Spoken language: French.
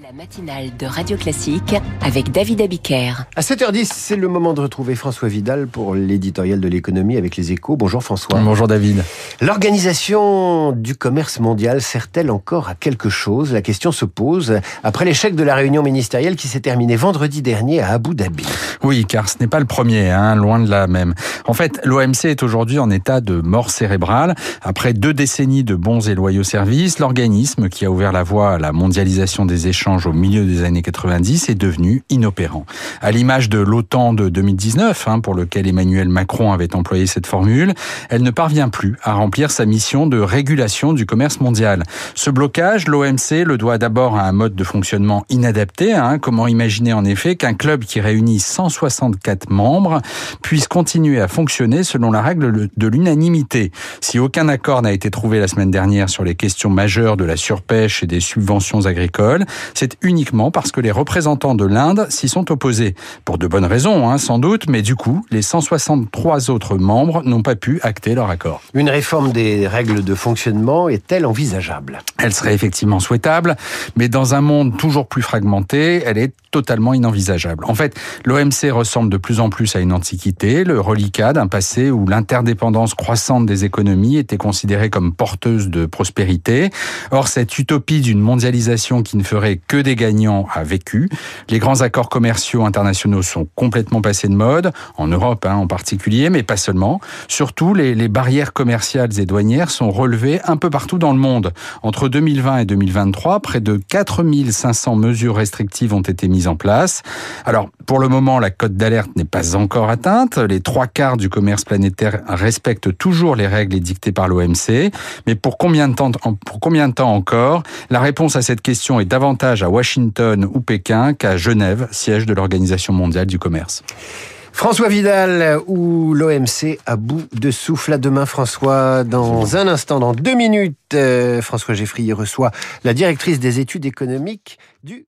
La matinale de Radio Classique avec David Abiker. À 7h10, c'est le moment de retrouver François Vidal pour l'éditorial de l'économie avec les échos. Bonjour François. Bonjour David. L'organisation du commerce mondial sert-elle encore à quelque chose? La question se pose après l'échec de la réunion ministérielle qui s'est terminée vendredi dernier à Abu Dhabi. Oui, car ce n'est pas le premier, hein, loin de là même. En fait, l'OMC est aujourd'hui en état de mort cérébrale. Après deux décennies de bons et loyaux services, l'organisme qui a ouvert la voie à la mondialisation des échanges au milieu des années 90 est devenu inopérant. À l'image de l'OTAN de 2019, hein, pour lequel Emmanuel Macron avait employé cette formule, elle ne parvient plus à remplir sa mission de régulation du commerce mondial. Ce blocage, l'OMC le doit d'abord à un mode de fonctionnement inadapté. Hein. Comment imaginer en effet qu'un club qui réunit 164 membres puisse continuer à fonctionner selon la règle de l'unanimité? Si aucun accord n'a été trouvé la semaine dernière sur les questions majeures de la surpêche et des subventions agricoles, c'est uniquement parce que les représentants de l'Inde s'y sont opposés. Pour de bonnes raisons, hein, sans doute, mais du coup, les 163 autres membres n'ont pas pu acter leur accord. Une réforme des règles de fonctionnement est-elle envisageable? Elle serait effectivement souhaitable, mais dans un monde toujours plus fragmenté, elle est totalement inenvisageable. En fait, l'OMC ressemble de plus en plus à une antiquité, le reliquat d'un passé où l'interdépendance croissante des économies était considérée comme porteuse de prospérité. Or, cette utopie d'une mondialisation qui ne ferait que des gagnants a vécu. Les grands accords commerciaux internationaux sont complètement passés de mode, en Europe hein, en particulier, mais pas seulement. Surtout, les, barrières commerciales et douanières sont relevées un peu partout dans le monde. Entre 2020 et 2023, près de 4500 mesures restrictives ont été mises en place. Alors, pour le moment, la cote d'alerte n'est pas encore atteinte. Les trois quarts du commerce planétaire respectent toujours les règles édictées par l'OMC. Mais pour combien de temps, pour combien de temps encore? La réponse à cette question est davantage à Washington ou Pékin qu'à Genève, siège de l'Organisation mondiale du commerce. François Vidal ou l'OMC à bout de souffle. À demain, François. Dans un instant, dans deux minutes, euh, François Geffrier reçoit la directrice des études économiques du